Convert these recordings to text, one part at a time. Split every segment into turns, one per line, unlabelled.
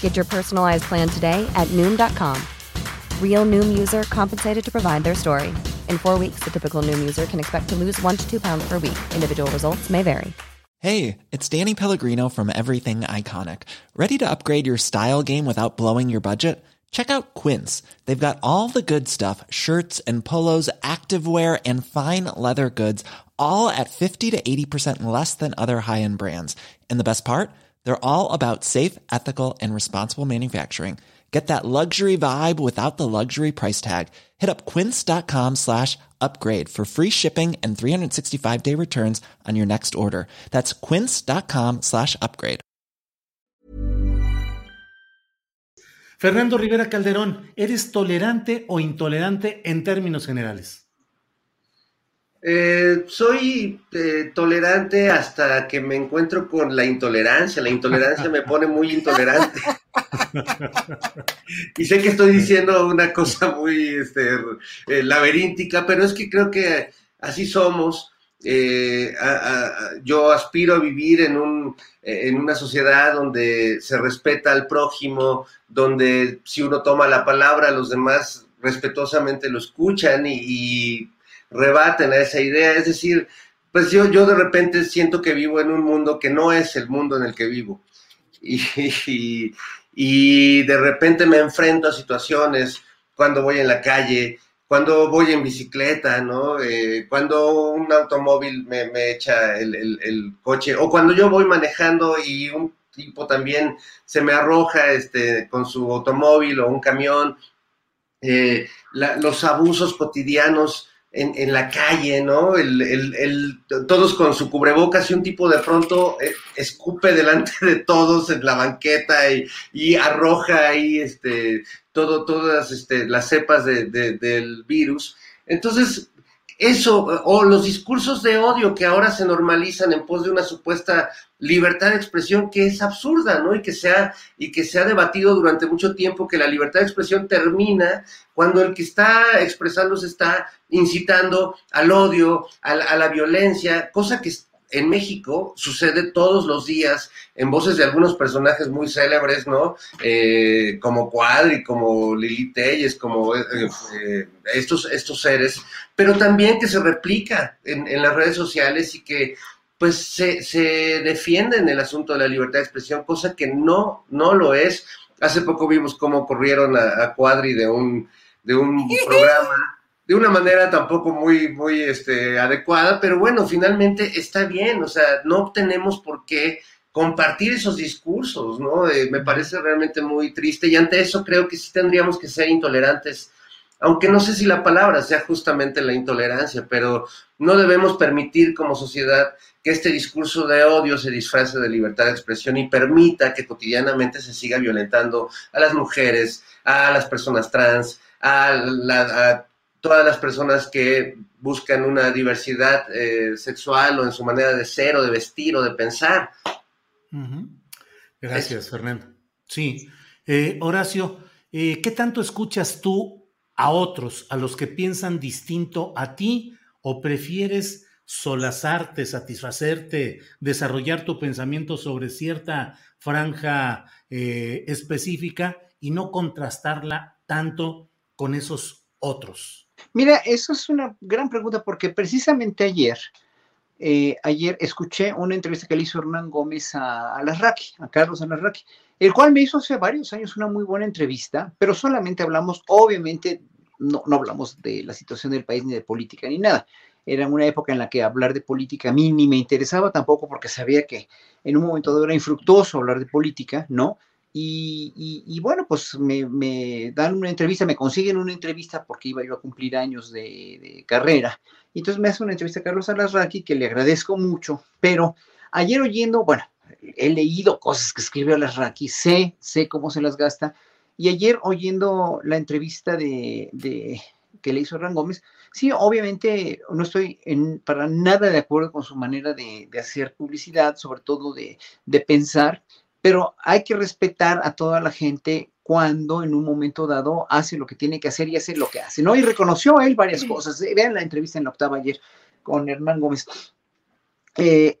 Get your personalized plan today at Noom.com. Real Noom user compensated to provide their story. In four weeks, the typical Noom user can expect to lose one to two pounds per week. Individual results may vary.
Hey, it's Danny Pellegrino from Everything Iconic. Ready to upgrade your style game without blowing your budget? Check out Quince. They've got all the good stuff shirts and polos, activewear, and fine leather goods, all at 50 to 80% less than other high end brands. And the best part? They're all about safe, ethical, and responsible manufacturing. Get that luxury vibe without the luxury price tag. Hit up quince.com slash upgrade for free shipping and 365 day returns on your next order. That's quince.com slash upgrade.
Fernando Rivera Calderón, ¿eres tolerante o intolerante en términos generales?
Eh, soy eh, tolerante hasta que me encuentro con la intolerancia. La intolerancia me pone muy intolerante. y sé que estoy diciendo una cosa muy este, eh, laberíntica, pero es que creo que así somos. yo aspiro a vivir en, un, en una sociedad donde se respeta al prójimo, donde si uno toma la palabra, los demás respetuosamente lo escuchan y rebaten a esa idea. Es decir, pues yo, yo de repente siento que vivo en un mundo que no es el mundo en el que vivo. Y, y, de repente me enfrento a situaciones cuando voy en la calle, cuando voy en bicicleta, ¿no? Eh, cuando un automóvil me, me echa el, el, coche, o cuando yo voy manejando y un tipo también se me arroja este, con su automóvil o un camión. Eh, los abusos cotidianos en, la calle, ¿no? El, todos con su cubrebocas y un tipo de pronto eh, escupe delante de todos en la banqueta y, arroja ahí este, todo, todas este, las cepas del virus. Entonces, eso, o los discursos de odio que ahora se normalizan en pos de una supuesta libertad de expresión que es absurda, ¿no? Y que se ha, y que se ha debatido durante mucho tiempo que la libertad de expresión termina cuando el que está expresándose está incitando al odio, a, la violencia, cosa que en México sucede todos los días en voces de algunos personajes muy célebres, ¿no? Eh, como Cuadri, como Lili Telles, como eh, eh, estos, estos seres, pero también que se replica en, en las redes sociales y que pues se, se, defiende en el asunto de la libertad de expresión, cosa que no, no lo es. Hace poco vimos cómo corrieron a, Cuadri de un, de un programa de una manera tampoco muy, muy este, adecuada, pero bueno, finalmente está bien, o sea, no tenemos por qué compartir esos discursos, ¿no? Eh, me parece realmente muy triste y ante eso creo que sí tendríamos que ser intolerantes aunque no sé si la palabra sea justamente la intolerancia, pero no debemos permitir como sociedad que este discurso de odio se disfrace de libertad de expresión y permita que cotidianamente se siga violentando a las mujeres, a las personas trans, a, todas las personas que buscan una diversidad eh, sexual o en su manera de ser o de vestir o de pensar.
Gracias, Fernando. Sí. Eh, Horacio, eh, ¿qué tanto escuchas tú a otros, a los que piensan distinto a ti, o prefieres solazarte, satisfacerte, desarrollar tu pensamiento sobre cierta franja eh, específica y no contrastarla tanto con esos otros?
Mira, eso es una gran pregunta porque precisamente ayer, eh, ayer escuché una entrevista que le hizo Hernán Gómez a, a Carlos Alarraqui, el cual me hizo hace varios años una muy buena entrevista, pero solamente hablamos, obviamente, no, no hablamos de la situación del país ni de política ni nada. Era una época en la que hablar de política a mí ni me interesaba tampoco porque sabía que en un momento dado era infructuoso hablar de política, ¿no? Y, bueno, pues me, dan una entrevista, me consiguen una entrevista porque iba yo a cumplir años de, carrera. Y entonces me hace una entrevista a Carlos Alasraqui que le agradezco mucho, pero ayer oyendo, bueno, he leído cosas que escribe Alasraqui, sé, sé cómo se las gasta. Y ayer oyendo la entrevista de, de que le hizo Hernán Gómez, sí, obviamente no estoy en, para nada de acuerdo con su manera de, de hacer publicidad, sobre todo de, de, pensar, pero hay que respetar a toda la gente cuando en un momento dado hace lo que tiene que hacer y hace lo que hace, ¿no? Y reconoció él varias cosas. Vean la entrevista en la octava ayer con Hernán Gómez. Eh,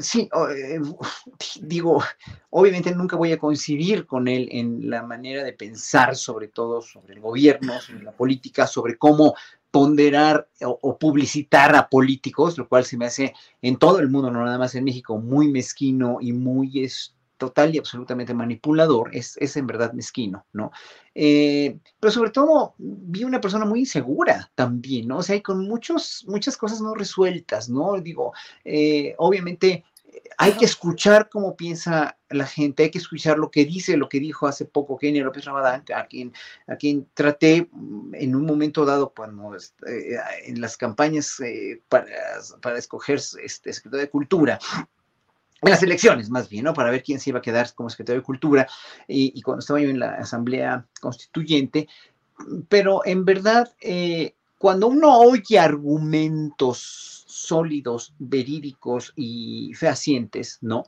sí, eh, digo, obviamente nunca voy a coincidir con él en la manera de pensar, sobre todo sobre el gobierno, sobre la política, sobre cómo ponderar o, o, publicitar a políticos, lo cual se me hace en todo el mundo, no nada más en México, muy mezquino y muy es, total y absolutamente manipulador, es, es en verdad mezquino, ¿no? Eh, pero sobre todo vi una persona muy insegura también, ¿no? O sea, hay con muchos, muchas cosas no resueltas, ¿no? Digo, eh, obviamente hay que escuchar cómo piensa la gente, hay que escuchar lo que dice, lo que dijo hace poco Kenny López Ramadán, a quien, a quien traté en un momento dado cuando eh, en las campañas eh, para, para, escoger este secretario de Cultura, en las elecciones más bien, ¿no? Para ver quién se iba a quedar como secretario de Cultura y, cuando estaba yo en la Asamblea Constituyente, pero en verdad, eh, cuando uno oye argumentos sólidos, verídicos y fehacientes, ¿no?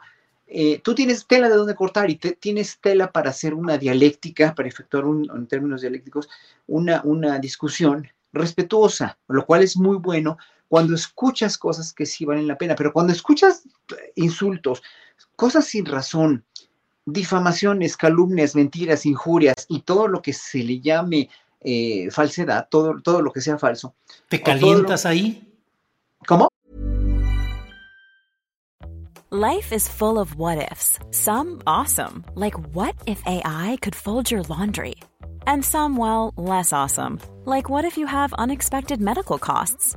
Eh, tú tienes tela de dónde cortar y te, tienes tela para hacer una dialéctica, para efectuar un, en términos dialécticos, una, una discusión respetuosa, lo cual es muy bueno cuando escuchas cosas que sí valen la pena, pero cuando escuchas insultos, cosas sin razón, difamaciones, calumnias, mentiras, injurias y todo lo que se le llame eh, falsedad, todo, todo lo que sea falso.
¿Te calientas lo... ahí?
¿Cómo?
Life is full of what ifs. Some awesome, like what if AI could fold your laundry? And some, well, less awesome, like what if you have unexpected medical costs?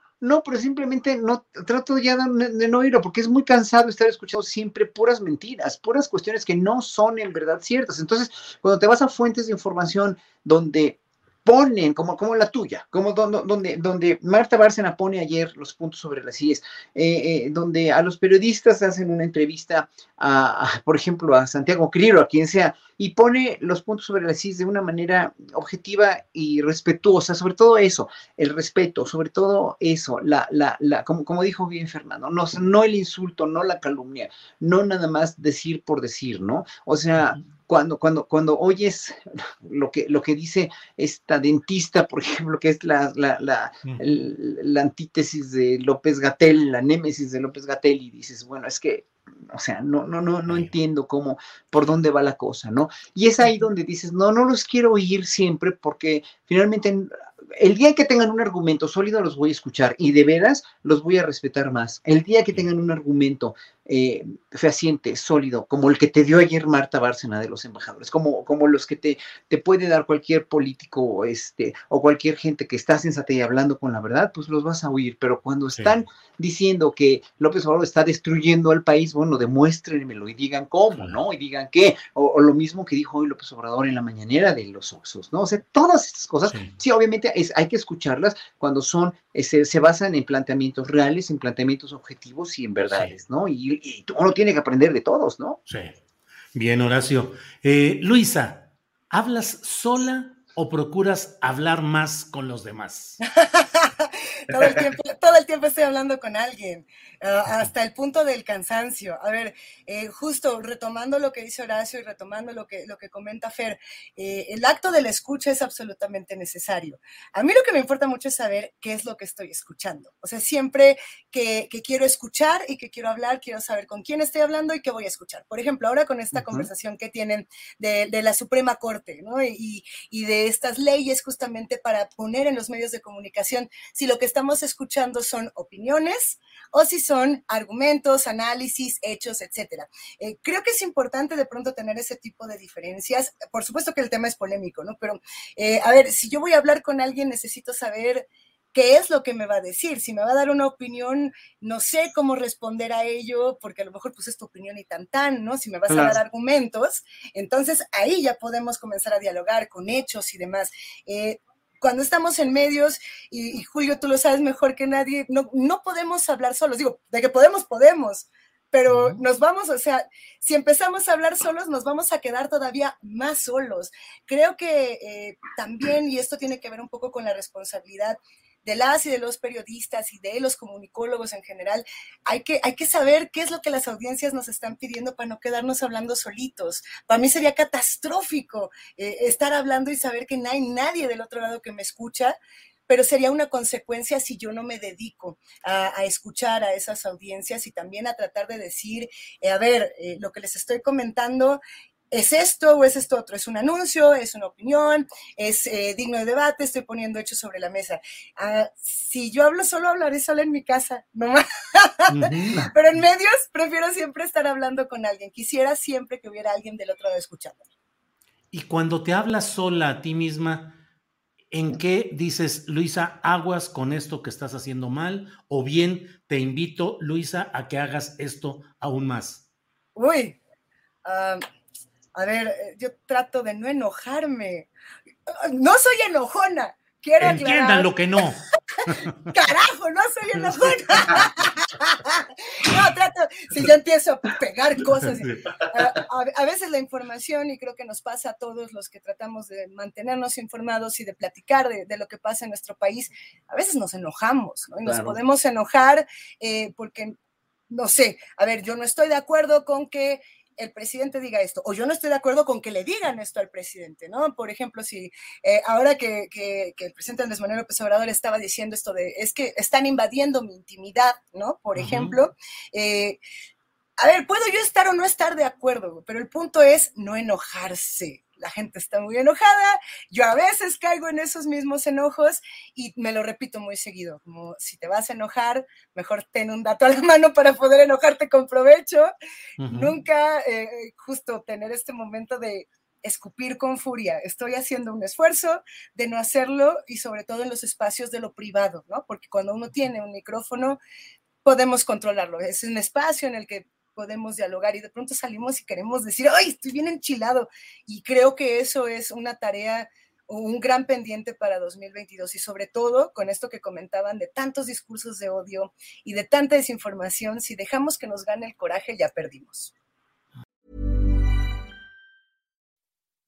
No, pero simplemente no trato ya de, no oírlo porque es muy cansado estar escuchando siempre puras mentiras, puras cuestiones que no son en verdad ciertas. Entonces, cuando te vas a fuentes de información donde ponen, como, como la tuya, como donde, donde, Marta Bárcena pone ayer los puntos sobre las IES, eh, eh, donde a los periodistas hacen una entrevista, a, por ejemplo, a Santiago Criro, a quien sea, y pone los puntos sobre las IES de una manera objetiva y respetuosa, sobre todo eso, el respeto, sobre todo eso, la, la, la, como, como dijo bien Fernando, no, no el insulto, no la calumnia, no nada más decir por decir, ¿no? O sea, cuando, cuando, cuando oyes lo que, lo que dice esta dentista, por ejemplo, que es la, la, la, la antítesis de López Gatel, la némesis de López Gatel, y dices, bueno, es que o sea, no, no, no, no entiendo cómo, por dónde va la cosa, ¿no? Y es ahí donde dices, no, no los quiero oír siempre porque finalmente el día que tengan un argumento sólido los voy a escuchar y de veras los voy a respetar más. El día que tengan un argumento eh, fehaciente, sólido, como el que te dio ayer Marta Bárcena de los embajadores, como, como los que te, te puede dar cualquier político este, o cualquier gente que está sensata y hablando con la verdad, pues los vas a oír. Pero cuando están sí. diciendo que López Obrador está destruyendo al país, bueno, demuéstrenmelo y digan cómo, ¿no? Y digan qué. O, o, lo mismo que dijo hoy López Obrador en la mañanera de los Oxos, ¿no? O sea, todas estas cosas, sí, sí obviamente es, hay que escucharlas cuando son, eh, se, se, basan en planteamientos reales, en planteamientos objetivos y en verdades, ¿no? Y, y, uno tiene que aprender de todos, ¿no?
Sí. Bien, Horacio. Eh, Luisa, ¿hablas sola o procuras hablar más con los demás?
todo, el tiempo, todo el tiempo estoy hablando con alguien, ah, hasta el punto del cansancio. A ver, eh, justo retomando lo que dice Horacio y retomando lo que, lo que comenta Fer, eh, el acto de la escucha es absolutamente necesario. A mí lo que me importa mucho es saber qué es lo que estoy escuchando. O sea, siempre que, quiero escuchar y que quiero hablar, quiero saber con quién estoy hablando y qué voy a escuchar. Por ejemplo, ahora con esta conversación que tienen de, la Suprema Corte, ¿no? Y, y de estas leyes justamente para poner en los medios de comunicación si lo que estamos escuchando son opiniones o si son argumentos, análisis, hechos, etcétera. Eh, creo que es importante de pronto tener ese tipo de diferencias. Por supuesto que el tema es polémico, ¿no? Pero, eh, a ver, si yo voy a hablar con alguien, necesito saber qué es lo que me va a decir. Si me va a dar una opinión, no sé cómo responder a ello, porque a lo mejor pues es tu opinión y tan tan, ¿no? Si me vas a dar argumentos, entonces ahí ya podemos comenzar a dialogar con hechos y demás. Eh, cuando estamos en medios, y, Julio, tú lo sabes mejor que nadie, no, no podemos hablar solos. Digo, de que podemos, podemos, pero nos vamos, o sea, si empezamos a hablar solos, nos vamos a quedar todavía más solos. Creo que eh, también, y esto tiene que ver un poco con la responsabilidad de las y de los periodistas y de los comunicólogos en general, hay que, hay que saber qué es lo que las audiencias nos están pidiendo para no quedarnos hablando solitos. Para mí sería catastrófico eh, estar hablando y saber que no hay nadie del otro lado que me escucha pero sería una consecuencia si yo no me dedico a, escuchar a esas audiencias y también a tratar de decir, eh, a ver, eh, lo que les estoy comentando ¿Es esto o es esto otro? ¿Es un anuncio? ¿Es una opinión? ¿Es eh, digno de debate? Estoy poniendo hechos sobre la mesa. Ah, si yo hablo solo, hablaré solo en mi casa, no Pero en medios prefiero siempre estar hablando con alguien. Quisiera siempre que hubiera alguien del otro lado escuchando.
Y cuando te hablas sola a ti misma, ¿en qué dices, Luisa, aguas con esto que estás haciendo mal? O bien te invito, Luisa, a que hagas esto aún más.
Uy. Uh a ver, eh, yo trato de no enojarme. No soy enojona. Quiero
Entiendan lo que no.
Carajo, no soy enojona. no, trato, si yo empiezo a pegar cosas. A, veces la información, y creo que nos pasa a todos los que tratamos de mantenernos informados y de platicar de, lo que pasa en nuestro país, a veces nos enojamos, ¿no? Y nos podemos enojar eh, porque, no sé, a ver, yo no estoy de acuerdo con que el presidente diga esto, o yo no estoy de acuerdo con que le digan esto al presidente, ¿no? Por ejemplo, si eh, ahora que, el presidente Andrés Manuel López Obrador estaba diciendo esto de, es que están invadiendo mi intimidad, ¿no? Por ejemplo, eh, a ver, puedo yo estar o no estar de acuerdo, pero el punto es no enojarse, la gente está muy enojada, yo a veces caigo en esos mismos enojos y me lo repito muy seguido, como si te vas a enojar, mejor ten un dato a la mano para poder enojarte con provecho, nunca eh, justo tener este momento de escupir con furia. Estoy haciendo un esfuerzo de no hacerlo y sobre todo en los espacios de lo privado, ¿no? Porque cuando uno tiene un micrófono, podemos controlarlo. Es un espacio en el que podemos dialogar y de pronto salimos y queremos decir, ay, estoy bien enchilado. Y creo que eso es una tarea un gran pendiente para 2022 y sobre todo con esto que comentaban de tantos discursos de odio y de tanta desinformación, si dejamos que nos gane el coraje, ya perdimos.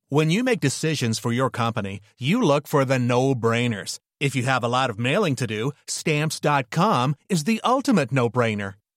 When you make decisions for your company, you look for the no-brainers. If you have a lot of mailing to do, stamps.com is the ultimate no-brainer.